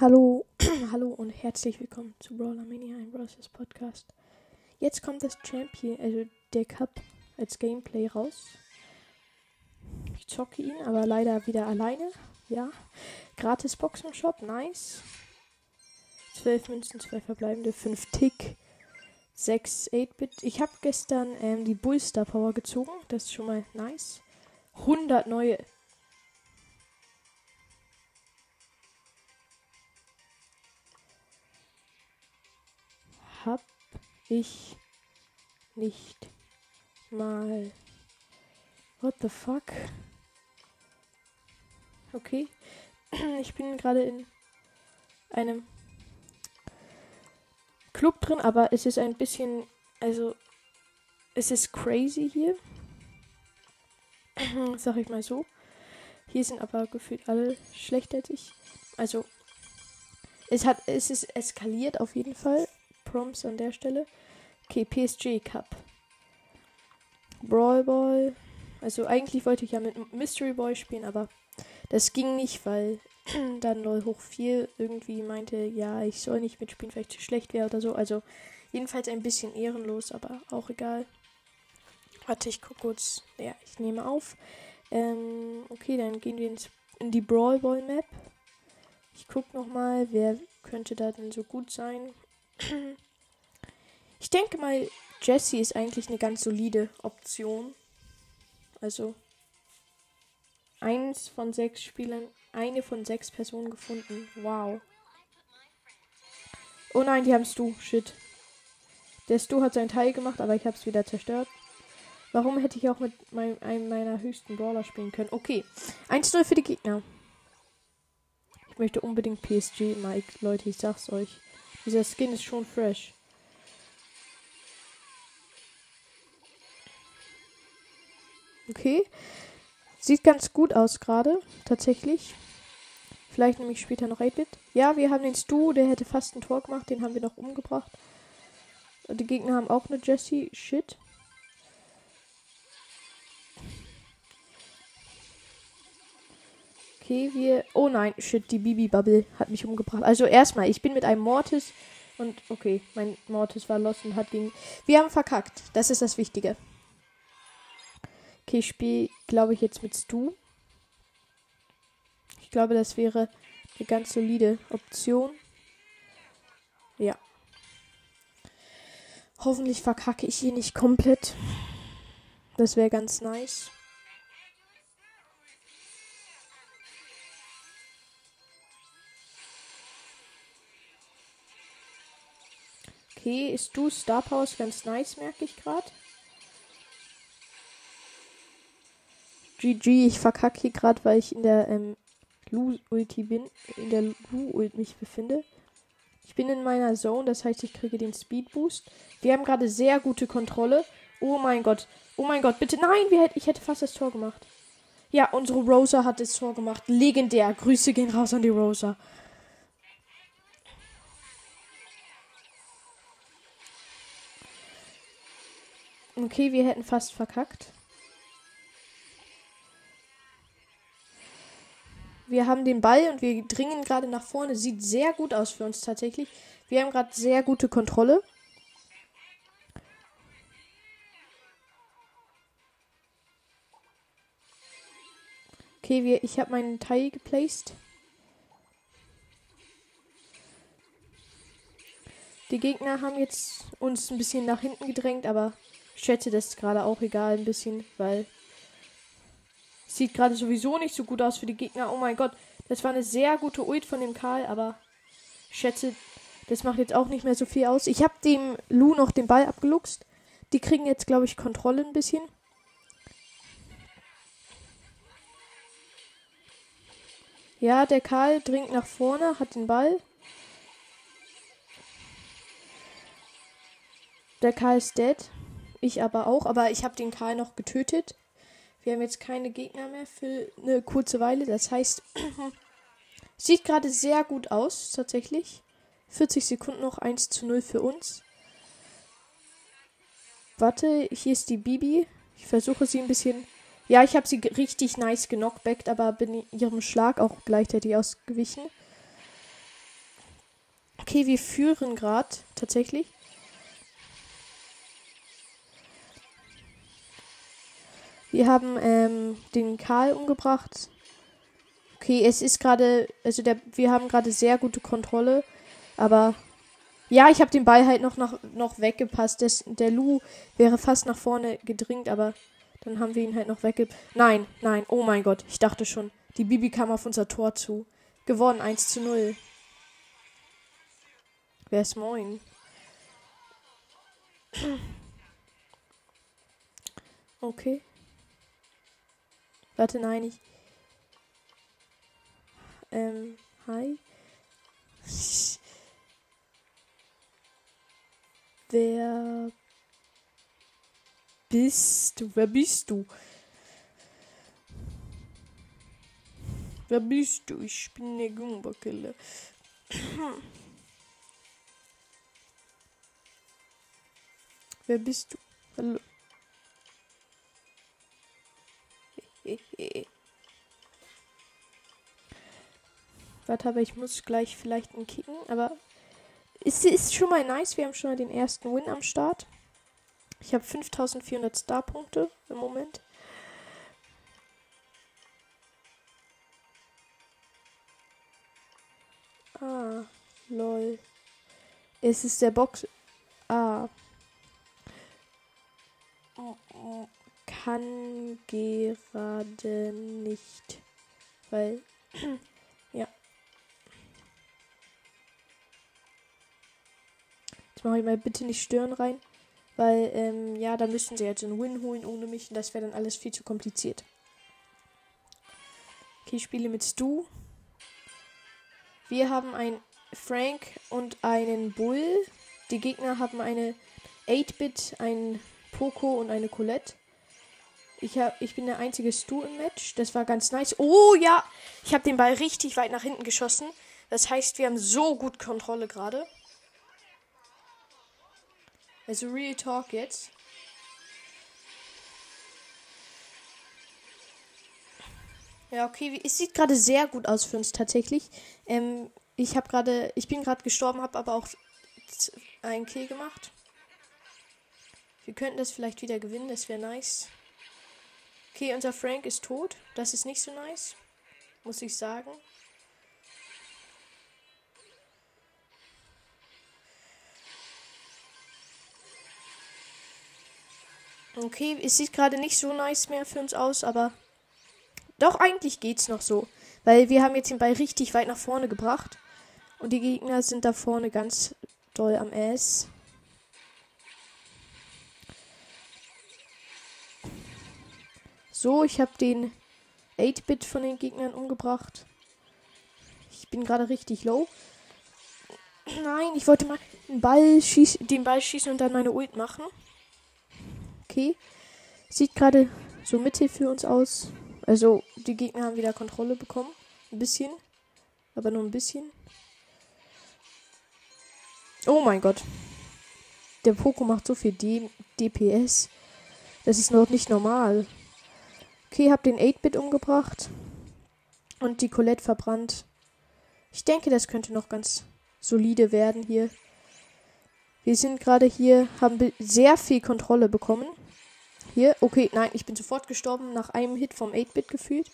Hallo, hallo und herzlich willkommen zu Brawler Mania, ein Brawlers Podcast. Jetzt kommt das Champion, also der Cup als Gameplay raus. Ich zocke ihn, aber leider wieder alleine. Ja, gratis Boxenshop, nice. 12 Münzen, 2 verbleibende, 5 Tick, 6 8-Bit. Ich habe gestern ähm, die Bullstar Power gezogen, das ist schon mal nice. 100 neue hab ich nicht mal. What the fuck? Okay. Ich bin gerade in einem Club drin, aber es ist ein bisschen, also es ist crazy hier. Sag ich mal so. Hier sind aber gefühlt alle schlechter als ich. Also es hat, es ist eskaliert auf jeden Fall. Proms an der Stelle. Okay, PSG Cup. Brawl Ball. Also eigentlich wollte ich ja mit Mystery Boy spielen, aber das ging nicht, weil dann LOL hoch 4 irgendwie meinte, ja, ich soll nicht mitspielen, weil ich zu schlecht wäre oder so. Also jedenfalls ein bisschen ehrenlos, aber auch egal. Warte, ich gucke kurz. Ja, ich nehme auf. Ähm, okay, dann gehen wir ins, in die Brawl Ball Map. Ich gucke nochmal, wer könnte da denn so gut sein. Ich denke mal, Jesse ist eigentlich eine ganz solide Option. Also eins von sechs Spielern, eine von sechs Personen gefunden. Wow. Oh nein, die haben Stu. Shit. Der Stu hat seinen Teil gemacht, aber ich habe es wieder zerstört. Warum hätte ich auch mit mein, einem meiner höchsten Brawler spielen können? Okay. 1-0 für die Gegner. Ich möchte unbedingt PSG, Mike. Leute, ich sag's euch. Dieser Skin ist schon fresh. Okay. Sieht ganz gut aus gerade, tatsächlich. Vielleicht nehme ich später noch 8-Bit. Ja, wir haben den Stu, der hätte fast ein Tor gemacht, den haben wir noch umgebracht. Und die Gegner haben auch eine Jessie. Shit. Okay, wir. Oh nein, shit, die Bibi-Bubble hat mich umgebracht. Also erstmal, ich bin mit einem Mortis und okay, mein Mortis war los und hat gegen. Wir haben verkackt. Das ist das Wichtige. Okay, ich spiele, glaube ich, jetzt mit Stu. Ich glaube, das wäre eine ganz solide Option. Ja. Hoffentlich verkacke ich hier nicht komplett. Das wäre ganz nice. Okay, ist du Star Power ganz nice, merke ich gerade. GG, ich verkacke hier gerade, weil ich in der ähm, Lu-Ulti bin, in der Lu-Ult mich befinde. Ich bin in meiner Zone, das heißt, ich kriege den Speed Boost. Wir haben gerade sehr gute Kontrolle. Oh mein Gott. Oh mein Gott, bitte. Nein, wir, ich hätte fast das Tor gemacht. Ja, unsere Rosa hat das Tor gemacht. Legendär. Grüße gehen raus an die Rosa. Okay, wir hätten fast verkackt. Wir haben den Ball und wir dringen gerade nach vorne. Sieht sehr gut aus für uns tatsächlich. Wir haben gerade sehr gute Kontrolle. Okay, wir, ich habe meinen Teil geplaced. Die Gegner haben jetzt uns ein bisschen nach hinten gedrängt, aber ich schätze, das ist gerade auch egal ein bisschen, weil Sieht gerade sowieso nicht so gut aus für die Gegner. Oh mein Gott, das war eine sehr gute Ult von dem Karl, aber ich schätze, das macht jetzt auch nicht mehr so viel aus. Ich habe dem Lu noch den Ball abgeluchst. Die kriegen jetzt, glaube ich, Kontrolle ein bisschen. Ja, der Karl dringt nach vorne, hat den Ball. Der Karl ist dead. Ich aber auch, aber ich habe den Karl noch getötet. Wir haben jetzt keine Gegner mehr für eine kurze Weile. Das heißt, sieht gerade sehr gut aus, tatsächlich. 40 Sekunden noch 1 zu 0 für uns. Warte, hier ist die Bibi. Ich versuche sie ein bisschen. Ja, ich habe sie richtig nice genockbackt, aber bin ihrem Schlag auch gleichzeitig ausgewichen. Okay, wir führen gerade tatsächlich. Wir haben ähm, den Karl umgebracht. Okay, es ist gerade, also der, wir haben gerade sehr gute Kontrolle, aber ja, ich habe den Ball halt noch, noch, noch weggepasst. Des, der Lu wäre fast nach vorne gedringt, aber dann haben wir ihn halt noch weggepasst. Nein, nein, oh mein Gott, ich dachte schon. Die Bibi kam auf unser Tor zu. Gewonnen, 1 zu 0. Wer ist moin? Okay. Warte, nein, ich. Ähm, hi. Wer bist du? Wer bist du? Wer bist du? Ich bin der Gumbakille. Wer bist du? Hallo. Warte, aber ich muss gleich vielleicht einen kicken. Aber es ist schon mal nice. Wir haben schon mal den ersten Win am Start. Ich habe 5400 Star-Punkte im Moment. Ah, lol. Es ist der Box. Ah. Kann gerade nicht. Weil. ja. Jetzt mache ich mal bitte nicht stören rein. Weil, ähm, ja, da müssten sie jetzt einen Win holen ohne mich und das wäre dann alles viel zu kompliziert. Okay, ich spiele mit Stu. Wir haben einen Frank und einen Bull. Die Gegner haben eine 8-Bit, einen Poco und eine Colette. Ich, hab, ich bin der einzige Stu im Match. Das war ganz nice. Oh ja, ich habe den Ball richtig weit nach hinten geschossen. Das heißt, wir haben so gut Kontrolle gerade. Also Real Talk jetzt. Ja, okay, es sieht gerade sehr gut aus für uns tatsächlich. Ähm, ich habe gerade, ich bin gerade gestorben, habe aber auch einen Kill gemacht. Wir könnten das vielleicht wieder gewinnen, das wäre nice. Okay, unser Frank ist tot. Das ist nicht so nice, muss ich sagen. Okay, es sieht gerade nicht so nice mehr für uns aus, aber doch, eigentlich geht's noch so. Weil wir haben jetzt den Ball richtig weit nach vorne gebracht. Und die Gegner sind da vorne ganz doll am Ass. So, ich habe den 8-Bit von den Gegnern umgebracht. Ich bin gerade richtig low. Nein, ich wollte mal den Ball, schieß den Ball schießen und dann meine Ult machen. Okay. Sieht gerade so mittel für uns aus. Also, die Gegner haben wieder Kontrolle bekommen. Ein bisschen. Aber nur ein bisschen. Oh mein Gott. Der Poco macht so viel D DPS. Das ist noch nicht normal. Okay, hab den 8-Bit umgebracht. Und die Colette verbrannt. Ich denke, das könnte noch ganz solide werden hier. Wir sind gerade hier, haben sehr viel Kontrolle bekommen. Hier, okay, nein, ich bin sofort gestorben nach einem Hit vom 8-Bit gefühlt.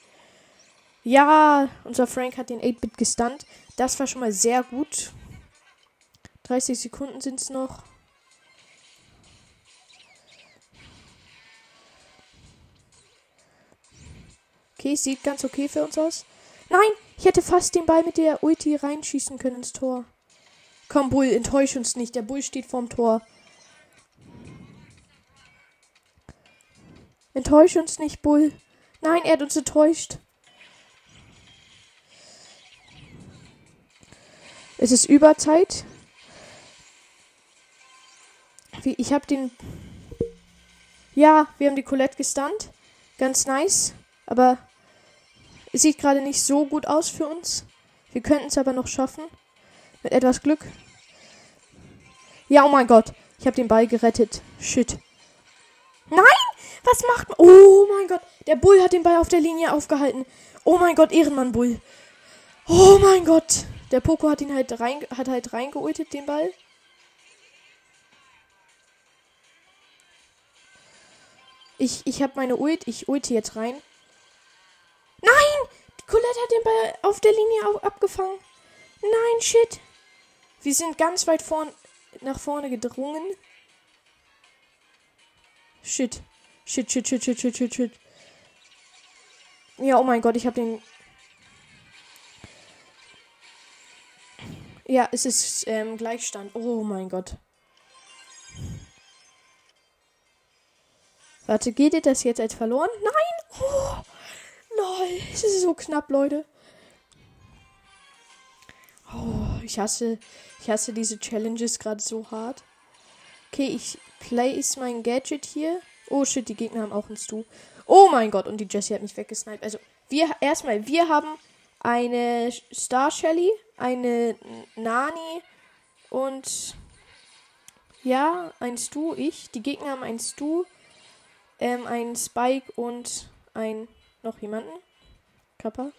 Ja, unser Frank hat den 8-Bit gestunt. Das war schon mal sehr gut. 30 Sekunden sind es noch. Okay, sieht ganz okay für uns aus. Nein, ich hätte fast den Ball mit der Ulti reinschießen können ins Tor. Komm, Bull, enttäusch uns nicht. Der Bull steht vorm Tor. Enttäusch uns nicht, Bull. Nein, er hat uns enttäuscht. Es ist Überzeit. Ich habe den. Ja, wir haben die Colette gestunt. Ganz nice. Aber es sieht gerade nicht so gut aus für uns. Wir könnten es aber noch schaffen. Mit etwas Glück. Ja, oh mein Gott. Ich habe den Ball gerettet. Shit. Nein! Was macht man? Oh mein Gott. Der Bull hat den Ball auf der Linie aufgehalten. Oh mein Gott, Ehrenmann Bull. Oh mein Gott. Der Poco hat ihn halt rein, hat halt reingeultet, den Ball. Ich, ich habe meine Ult, ich ulte jetzt rein. Nein! Colette hat den Ball auf der Linie abgefangen. Nein, shit. Wir sind ganz weit vorn, nach vorne gedrungen. Shit. Shit, shit, shit, shit, shit, shit, shit. Ja, oh mein Gott, ich habe den. Ja, es ist ähm, Gleichstand. Oh mein Gott. Warte, geht ihr das jetzt als verloren? Nein! Oh, lol, es ist so knapp, Leute. Oh, ich hasse, ich hasse diese Challenges gerade so hart. Okay, ich place mein Gadget hier. Oh shit, die Gegner haben auch ein Stu. Oh mein Gott, und die Jessie hat mich weggesniped. Also, wir, erstmal, wir haben eine Star Shelly, eine Nani und ja, ein Stu, ich. Die Gegner haben ein Stu, ähm, ein Spike und ein noch jemanden. Kappa.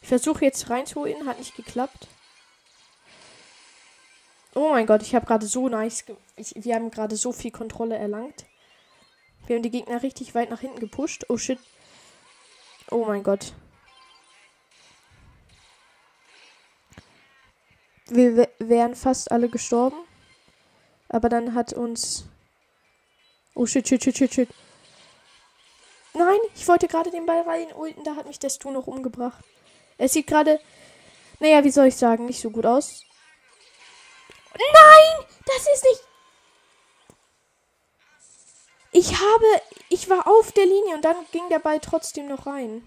Ich versuche jetzt reinzuholen, hat nicht geklappt. Oh mein Gott, ich habe gerade so nice. Ich, wir haben gerade so viel Kontrolle erlangt. Wir haben die Gegner richtig weit nach hinten gepusht. Oh shit. Oh mein Gott. Wir wären fast alle gestorben. Aber dann hat uns. Oh shit, shit, shit, shit, shit. Nein, ich wollte gerade den Ball rein ulten, da hat mich der Stu noch umgebracht. Es sieht gerade, naja, wie soll ich sagen, nicht so gut aus. Nein, das ist nicht. Ich habe, ich war auf der Linie und dann ging der Ball trotzdem noch rein.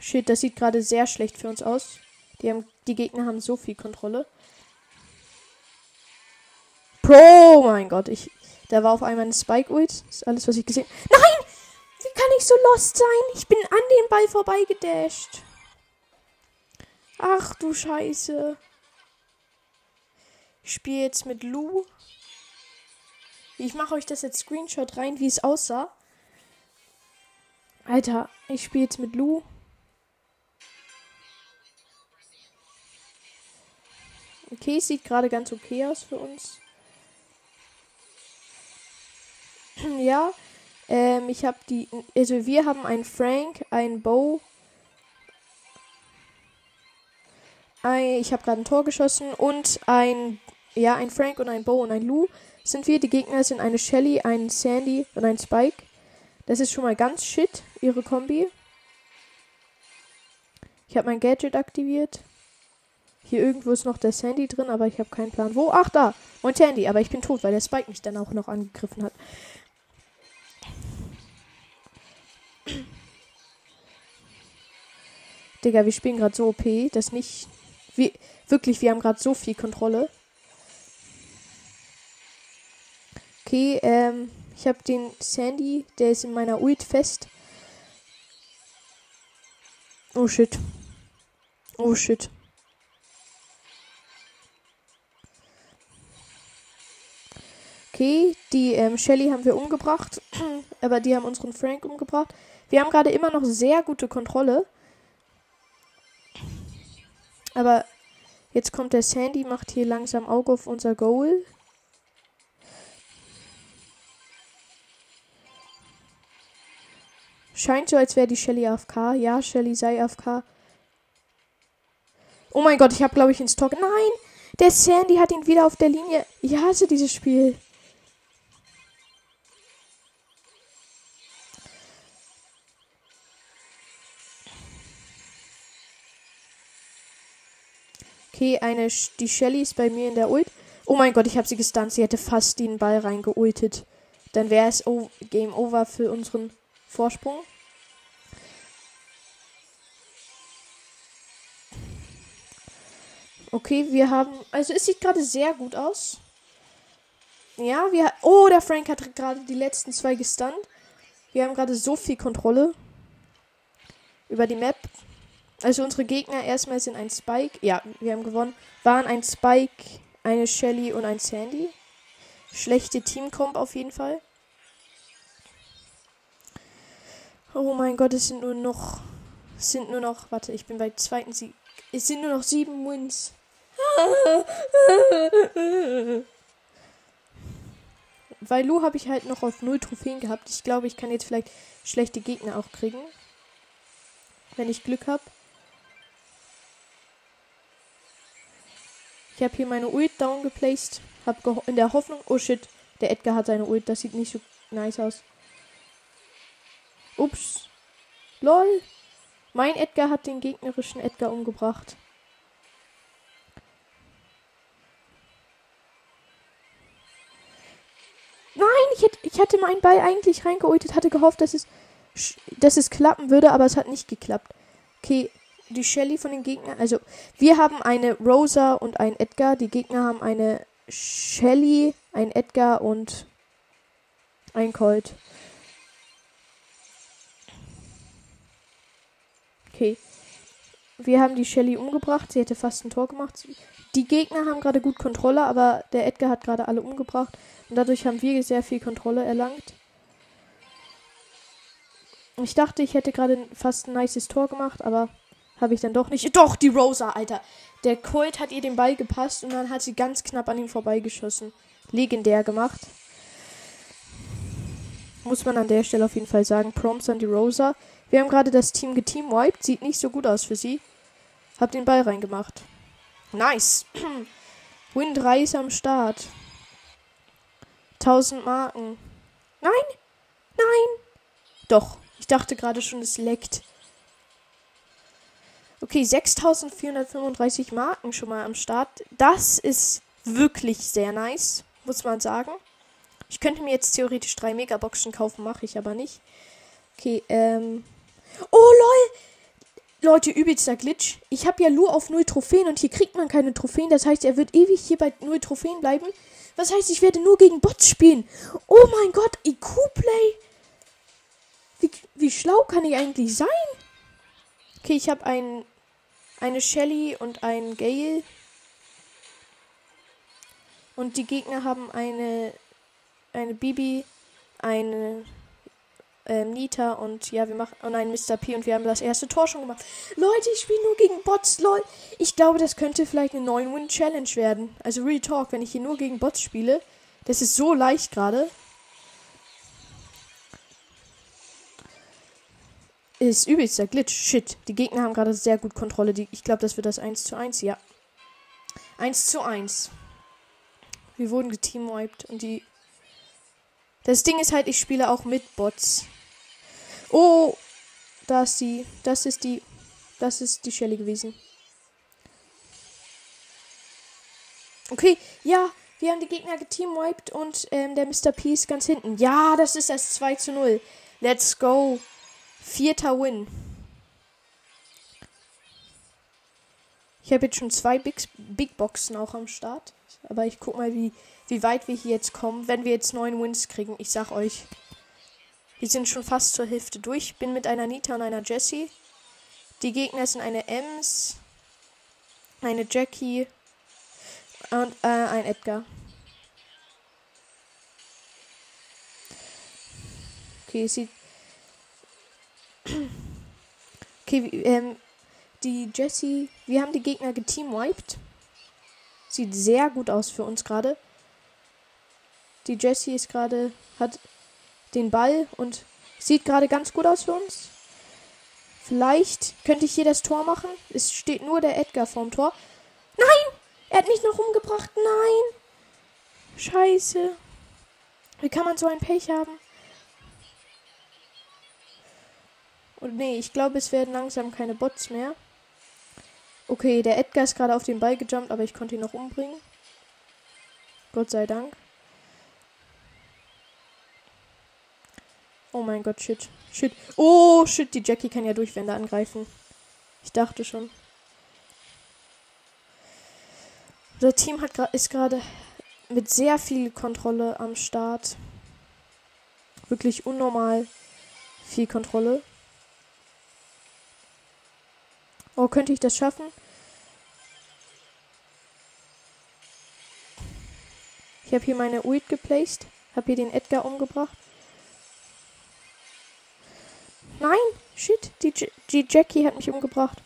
Shit, das sieht gerade sehr schlecht für uns aus. Die, haben, die Gegner haben so viel Kontrolle. Pro, mein Gott, ich, da war auf einmal ein Spike-Ult. Das ist alles, was ich gesehen Nein! Wie kann ich so lost sein? Ich bin an dem Ball vorbeigedasht. Ach du Scheiße. Ich spiele jetzt mit Lou. Ich mache euch das jetzt Screenshot rein, wie es aussah. Alter, ich spiele jetzt mit Lou. Okay, sieht gerade ganz okay aus für uns. Ja, ähm, ich habe die, also wir haben einen Frank, einen Bow, ein, ich habe gerade ein Tor geschossen und ein, ja, ein Frank und ein Bow und ein Lou sind wir. Die Gegner sind eine Shelly, ein Sandy und ein Spike. Das ist schon mal ganz shit, ihre Kombi. Ich habe mein Gadget aktiviert. Hier irgendwo ist noch der Sandy drin, aber ich habe keinen Plan. Wo? Ach, da. Und Sandy, aber ich bin tot, weil der Spike mich dann auch noch angegriffen hat. Digga, wir spielen gerade so OP, dass nicht. Wir, wirklich, wir haben gerade so viel Kontrolle. Okay, ähm, ich habe den Sandy, der ist in meiner Ult fest. Oh shit. Oh shit. Okay, die ähm, Shelly haben wir umgebracht, aber die haben unseren Frank umgebracht. Wir haben gerade immer noch sehr gute Kontrolle. Aber jetzt kommt der Sandy, macht hier langsam Auge auf unser Goal. Scheint so, als wäre die Shelly AFK. Ja, Shelly sei AFK. Oh mein Gott, ich habe, glaube ich, ins Tor. Nein! Der Sandy hat ihn wieder auf der Linie. Ich hasse dieses Spiel. Okay, eine, die Shelly ist bei mir in der Ult. Oh mein Gott, ich habe sie gestunt. Sie hätte fast den Ball reingeultet. Dann wäre es Game Over für unseren Vorsprung. Okay, wir haben. Also es sieht gerade sehr gut aus. Ja, wir. Oh, der Frank hat gerade die letzten zwei gestunt. Wir haben gerade so viel Kontrolle über die Map. Also unsere Gegner erstmal sind ein Spike. Ja, wir haben gewonnen. Waren ein Spike, eine Shelly und ein Sandy. Schlechte Teamcomp auf jeden Fall. Oh mein Gott, es sind nur noch. Es sind nur noch. Warte, ich bin bei zweiten Sieg. Es sind nur noch sieben Wins. Weil Lu habe ich halt noch auf null Trophäen gehabt. Ich glaube, ich kann jetzt vielleicht schlechte Gegner auch kriegen. Wenn ich Glück habe. Ich habe hier meine Ult down geplaced. Hab in der Hoffnung. Oh shit. Der Edgar hat seine Ult. Das sieht nicht so nice aus. Ups. Lol. Mein Edgar hat den gegnerischen Edgar umgebracht. Nein, ich, hätte, ich hatte meinen Ball eigentlich reingeultet, hatte gehofft, dass es, dass es klappen würde, aber es hat nicht geklappt. Okay, die Shelly von den Gegnern. Also, wir haben eine Rosa und ein Edgar. Die Gegner haben eine Shelly, ein Edgar und ein Colt. Okay. Wir haben die Shelly umgebracht. Sie hätte fast ein Tor gemacht. Die Gegner haben gerade gut Kontrolle, aber der Edgar hat gerade alle umgebracht. Und dadurch haben wir sehr viel Kontrolle erlangt. Ich dachte, ich hätte gerade fast ein nices Tor gemacht, aber habe ich dann doch nicht. Doch, die Rosa, Alter. Der Colt hat ihr den Ball gepasst und dann hat sie ganz knapp an ihm vorbeigeschossen. Legendär gemacht. Muss man an der Stelle auf jeden Fall sagen. Prompts an die Rosa. Wir haben gerade das Team geteamwiped. Sieht nicht so gut aus für sie. Hab den Ball reingemacht. Nice. Win 3 ist am Start. 1000 Marken. Nein! Nein! Doch. Ich dachte gerade schon, es leckt. Okay, 6435 Marken schon mal am Start. Das ist wirklich sehr nice, muss man sagen. Ich könnte mir jetzt theoretisch drei Megaboxen kaufen, mache ich aber nicht. Okay, ähm. Oh, lol! Leute, übelster Glitch. Ich habe ja nur auf 0 Trophäen und hier kriegt man keine Trophäen. Das heißt, er wird ewig hier bei 0 Trophäen bleiben. Was heißt, ich werde nur gegen Bots spielen. Oh mein Gott, IQ-Play. Wie, wie schlau kann ich eigentlich sein? Okay, ich habe ein, eine Shelly und ein Gale. Und die Gegner haben eine, eine Bibi, eine ähm, Nita und ja, wir machen und ein Mr. P und wir haben das erste Tor schon gemacht. Leute, ich spiele nur gegen Bots, lol. Ich glaube, das könnte vielleicht eine 9-Win-Challenge werden. Also Real Talk, wenn ich hier nur gegen Bots spiele. Das ist so leicht gerade. Ist übelster Glitch. Shit. Die Gegner haben gerade sehr gut Kontrolle. Die, ich glaube, das wird das 1 zu 1. Ja. 1 zu 1. Wir wurden geteamwiped und die das Ding ist halt, ich spiele auch mit Bots. Oh, da ist die. Das ist die. Das ist die Shelly gewesen. Okay, ja, wir haben die Gegner geteamwiped und ähm, der Mr. P ist ganz hinten. Ja, das ist das 2 zu 0. Let's go. Vierter Win. Ich habe jetzt schon zwei Big, Big Boxen auch am Start. Aber ich guck mal, wie, wie weit wir hier jetzt kommen, wenn wir jetzt neun Wins kriegen. Ich sag euch. Wir sind schon fast zur Hälfte durch. Bin mit einer Nita und einer Jessie. Die Gegner sind eine Ems, eine Jackie und äh, ein Edgar. Okay, sieht. Okay, ähm, die Jessie. Wir haben die Gegner geteamwiped. Sieht sehr gut aus für uns gerade. Die Jessie ist gerade, hat den Ball und sieht gerade ganz gut aus für uns. Vielleicht könnte ich hier das Tor machen. Es steht nur der Edgar vorm Tor. Nein! Er hat mich noch umgebracht. Nein! Scheiße. Wie kann man so ein Pech haben? Und nee, ich glaube, es werden langsam keine Bots mehr. Okay, der Edgar ist gerade auf den Ball gejumpt, aber ich konnte ihn noch umbringen. Gott sei Dank. Oh mein Gott, shit. Shit. Oh, shit, die Jackie kann ja Durchwände angreifen. Ich dachte schon. Unser Team hat ist gerade mit sehr viel Kontrolle am Start. Wirklich unnormal viel Kontrolle. Oh, könnte ich das schaffen? Ich habe hier meine Ult geplaced. Habe hier den Edgar umgebracht. Nein, shit, die, die Jackie hat mich umgebracht.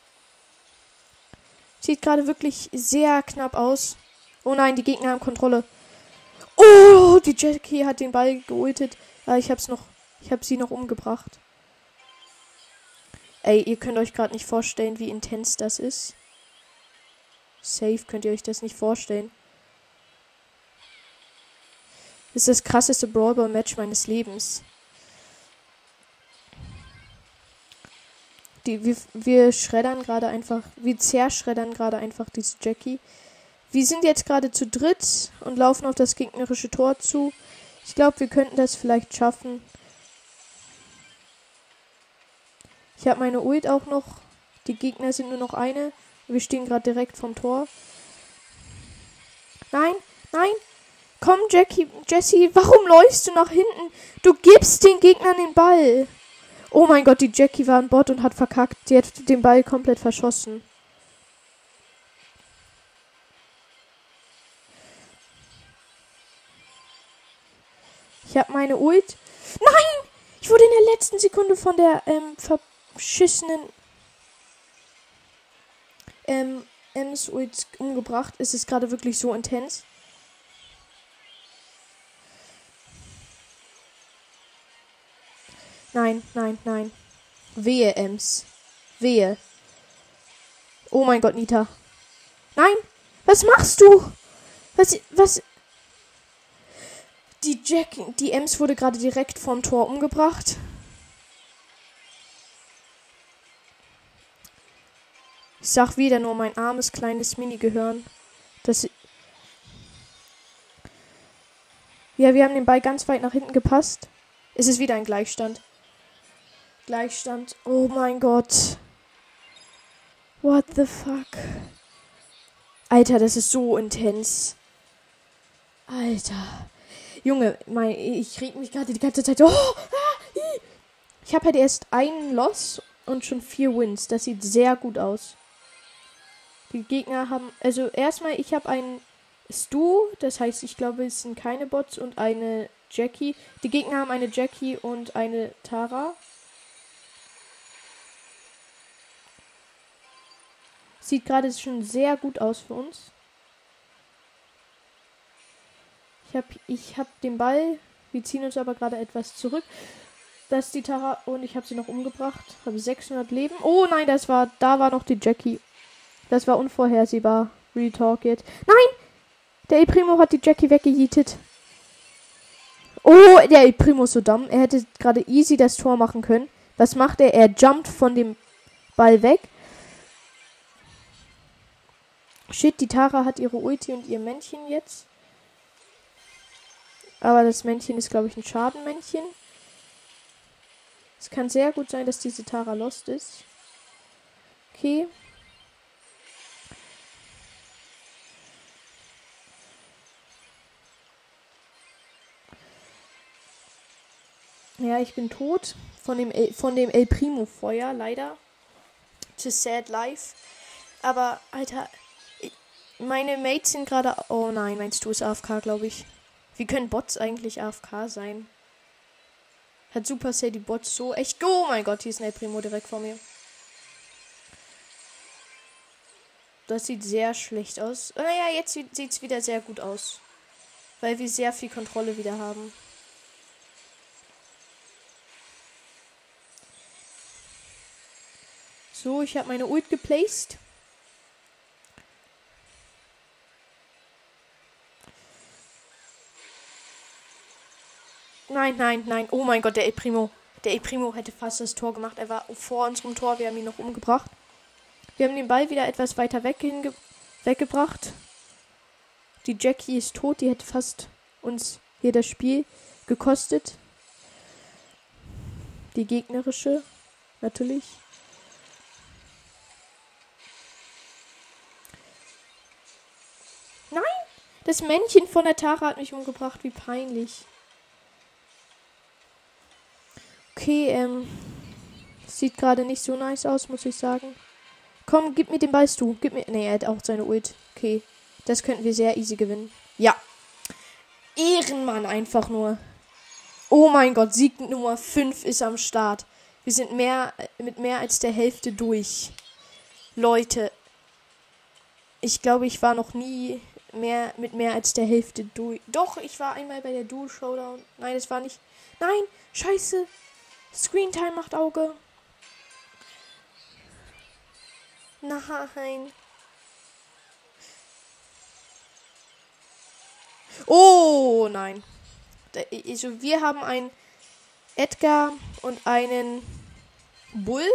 Sieht gerade wirklich sehr knapp aus. Oh nein, die Gegner haben Kontrolle. Oh, die Jackie hat den Ball geultet. Ah, ich hab's noch. Ich hab sie noch umgebracht. Ey, ihr könnt euch gerade nicht vorstellen, wie intens das ist. Safe könnt ihr euch das nicht vorstellen. Das ist das krasseste Brawl Match meines Lebens. Die, wir, wir schreddern gerade einfach, wir zerschreddern gerade einfach diese Jackie. Wir sind jetzt gerade zu dritt und laufen auf das gegnerische Tor zu. Ich glaube, wir könnten das vielleicht schaffen. Ich habe meine Ult auch noch. Die Gegner sind nur noch eine. Wir stehen gerade direkt vom Tor. Nein, nein. Komm, Jackie, Jessie, warum läufst du nach hinten? Du gibst den Gegnern den Ball. Oh mein Gott, die Jackie war an Bord und hat verkackt. Die hat den Ball komplett verschossen. Ich habe meine Ult. Nein! Ich wurde in der letzten Sekunde von der ähm, verschissenen ähm, Ems Ult umgebracht. Es ist gerade wirklich so intens. Nein, nein, nein. Wehe, Ems. Wehe. Oh mein Gott, Nita. Nein! Was machst du? Was, was? Die Jack, die Ems wurde gerade direkt vom Tor umgebracht. Ich sag wieder nur mein armes kleines Mini-Gehirn. Das. Ja, wir haben den Ball ganz weit nach hinten gepasst. Es ist wieder ein Gleichstand. Gleichstand. Oh mein Gott. What the fuck? Alter, das ist so intens. Alter. Junge, mein, ich reg mich gerade die ganze Zeit. Oh, ah, ich habe halt erst einen Loss und schon vier Wins. Das sieht sehr gut aus. Die Gegner haben. Also erstmal, ich habe einen Stu. Das heißt, ich glaube, es sind keine Bots und eine Jackie. Die Gegner haben eine Jackie und eine Tara. Sieht gerade schon sehr gut aus für uns. Ich habe ich hab den Ball. Wir ziehen uns aber gerade etwas zurück. Das ist die Tara und ich habe sie noch umgebracht. Habe 600 Leben. Oh nein, das war da war noch die Jackie. Das war unvorhersehbar. Retalk jetzt. Nein! Der El Primo hat die Jackie weggejietet. Oh, der El Primo ist so dumm. Er hätte gerade easy das Tor machen können. Was macht er? Er jumpt von dem Ball weg Shit, die Tara hat ihre Ulti und ihr Männchen jetzt. Aber das Männchen ist, glaube ich, ein Schadenmännchen. Es kann sehr gut sein, dass diese Tara lost ist. Okay. Ja, ich bin tot. Von dem El, von dem El Primo Feuer, leider. To sad life. Aber, Alter, meine Mates sind gerade. Oh nein, meinst du ist AFK, glaube ich. Wie können Bots eigentlich AFK sein? Hat Supercell die Bots so echt. Oh mein Gott, hier ist ein El Primo direkt vor mir. Das sieht sehr schlecht aus. Naja, jetzt sieht es wieder sehr gut aus. Weil wir sehr viel Kontrolle wieder haben. So, ich habe meine Ult geplaced. Nein, nein, nein. Oh mein Gott, der El Primo. Der El Primo hätte fast das Tor gemacht. Er war vor unserem Tor. Wir haben ihn noch umgebracht. Wir haben den Ball wieder etwas weiter weg weggebracht. Die Jackie ist tot. Die hätte fast uns hier das Spiel gekostet. Die gegnerische, natürlich. Nein! Das Männchen von der Tara hat mich umgebracht. Wie peinlich. Okay, ähm. Sieht gerade nicht so nice aus, muss ich sagen. Komm, gib mir den Ball, du. Gib mir. Ne, er hat auch seine Ult. Okay. Das könnten wir sehr easy gewinnen. Ja. Ehrenmann einfach nur. Oh mein Gott, Sieg Nummer 5 ist am Start. Wir sind mehr mit mehr als der Hälfte durch. Leute, ich glaube, ich war noch nie mehr mit mehr als der Hälfte durch. Doch, ich war einmal bei der Dual Showdown. Nein, das war nicht. Nein, scheiße. Screentime macht Auge. Nein. Oh, nein. Also wir haben einen Edgar und einen Bull.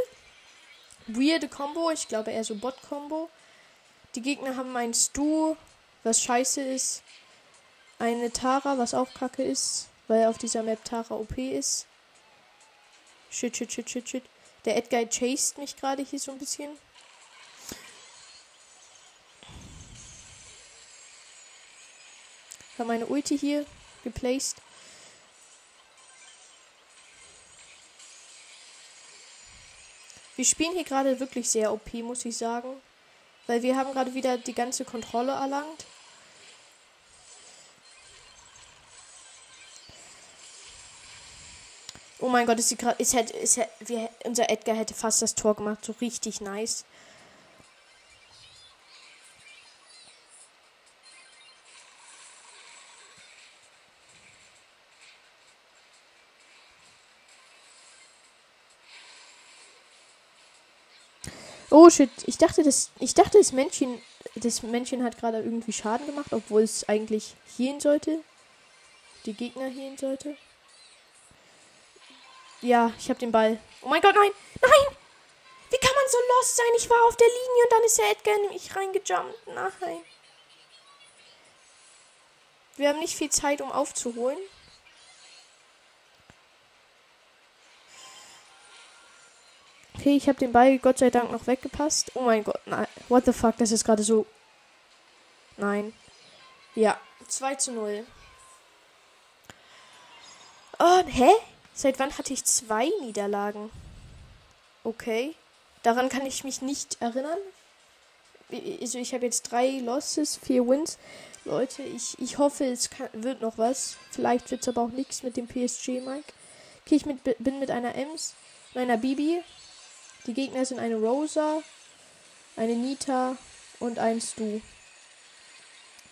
Weirde Combo. Ich glaube eher so Bot-Combo. Die Gegner haben einen Stu, was scheiße ist. Eine Tara, was auch kacke ist, weil auf dieser Map Tara OP ist. Shit, shit, shit, shit, shit. Der Edgar chased mich gerade hier so ein bisschen. Ich habe meine Ulti hier geplaced. Wir spielen hier gerade wirklich sehr OP, muss ich sagen. Weil wir haben gerade wieder die ganze Kontrolle erlangt. Oh mein Gott, ist sie gerade. Wir, unser Edgar hätte fast das Tor gemacht. So richtig nice. Oh shit, ich dachte, das, ich dachte, das Männchen, das Männchen hat gerade irgendwie Schaden gemacht, obwohl es eigentlich hier sollte. Die Gegner hier sollte. Ja, ich habe den Ball. Oh mein Gott, nein! Nein! Wie kann man so lost sein? Ich war auf der Linie und dann ist der Edgar in mich reingejumpt. Nein. Wir haben nicht viel Zeit, um aufzuholen. Okay, ich habe den Ball Gott sei Dank noch weggepasst. Oh mein Gott, nein. What the fuck, das ist gerade so. Nein. Ja, 2 zu 0. Oh, hä? Seit wann hatte ich zwei Niederlagen? Okay. Daran kann ich mich nicht erinnern. Also ich habe jetzt drei Losses, vier Wins. Leute, ich, ich hoffe, es kann, wird noch was. Vielleicht wird es aber auch nichts mit dem PSG-Mike. Okay, ich mit, bin mit einer Ems und einer Bibi. Die Gegner sind eine Rosa, eine Nita und ein Stu.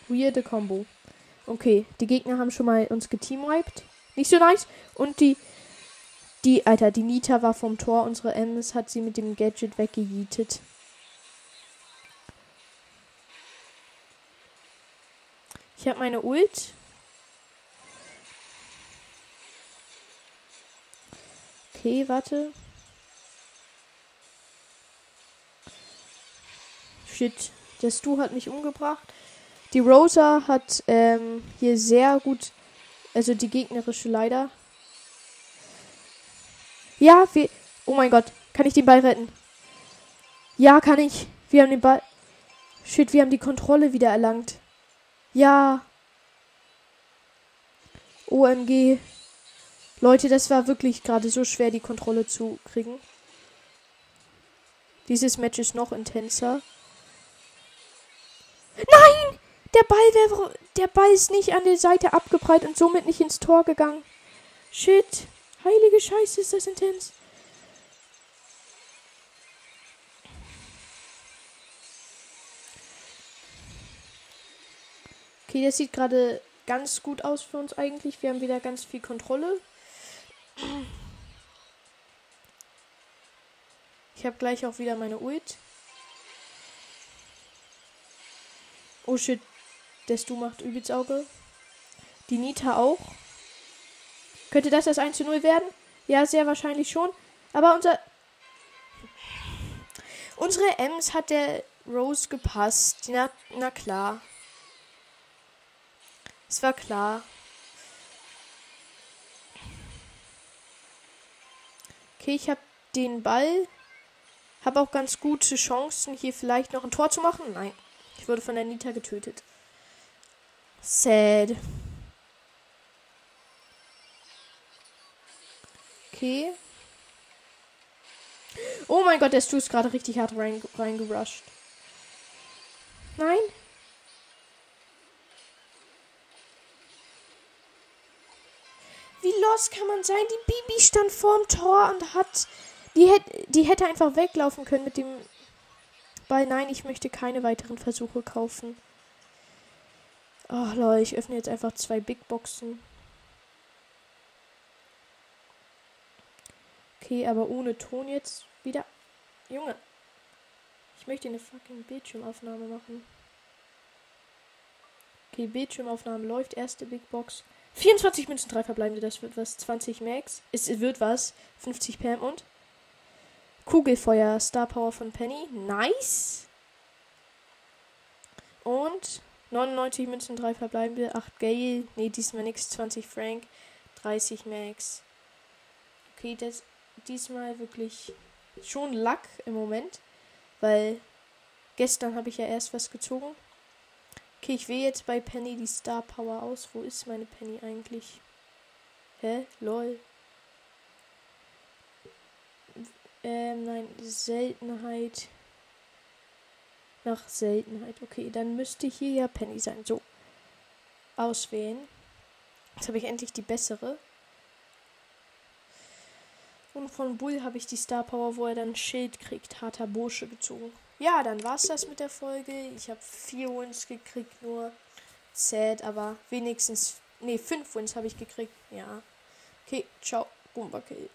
Weirde Combo. Okay, die Gegner haben schon mal uns geteamwiped. Nicht so nice. Und die, die, Alter, die Nita war vom Tor. Unsere Ems hat sie mit dem Gadget weggejietet. Ich habe meine Ult. Okay, warte. Shit, der Stu hat mich umgebracht. Die Rosa hat ähm, hier sehr gut, also die gegnerische leider. Ja, wir. Oh mein Gott, kann ich den Ball retten? Ja, kann ich. Wir haben den Ball. Shit, wir haben die Kontrolle wieder erlangt. Ja. OMG. Leute, das war wirklich gerade so schwer, die Kontrolle zu kriegen. Dieses Match ist noch intenser. Der Ball, wär, der Ball ist nicht an der Seite abgeprallt und somit nicht ins Tor gegangen. Shit. Heilige Scheiße, ist das intens. Okay, das sieht gerade ganz gut aus für uns eigentlich. Wir haben wieder ganz viel Kontrolle. Ich habe gleich auch wieder meine Ult. Oh shit. Der Stu macht übelst Auge. Die Nita auch. Könnte das das 1 zu 0 werden? Ja, sehr wahrscheinlich schon. Aber unser. Unsere Ems hat der Rose gepasst. Na, na klar. Es war klar. Okay, ich habe den Ball. Habe auch ganz gute Chancen, hier vielleicht noch ein Tor zu machen. Nein. Ich wurde von der Nita getötet. Sad. Okay. Oh mein Gott, der Stu ist gerade richtig hart reingerusht. Nein. Wie los kann man sein? Die Bibi stand vorm Tor und hat Die, hätt, die hätte einfach weglaufen können mit dem Ball. Nein, ich möchte keine weiteren Versuche kaufen. Ach Leute, ich öffne jetzt einfach zwei Big Boxen. Okay, aber ohne Ton jetzt wieder. Junge. Ich möchte eine fucking Bildschirmaufnahme machen. Okay, Bildschirmaufnahme läuft. Erste Big Box. 24 Münzen, 3 verbleibende. Das wird was. 20 Max. Es wird was. 50 Pam und. Kugelfeuer. Star Power von Penny. Nice. Und 99 Münzen, 3 verbleibende. 8 Gale. Nee, diesmal nix. 20 Frank. 30 Max. Okay, das diesmal wirklich schon Luck im Moment. Weil gestern habe ich ja erst was gezogen. Okay, ich wähle jetzt bei Penny die Star Power aus. Wo ist meine Penny eigentlich? Hä? Lol. Ähm, nein, Seltenheit. Nach Seltenheit. Okay, dann müsste hier ja Penny sein. So. Auswählen. Jetzt habe ich endlich die bessere. Und von Bull habe ich die Star Power, wo er dann Schild kriegt. Harter Bursche gezogen. Ja, dann war es das mit der Folge. Ich habe vier Wins gekriegt, nur sad, aber wenigstens. Ne, fünf Wins habe ich gekriegt. Ja. Okay, ciao. Bumbakill.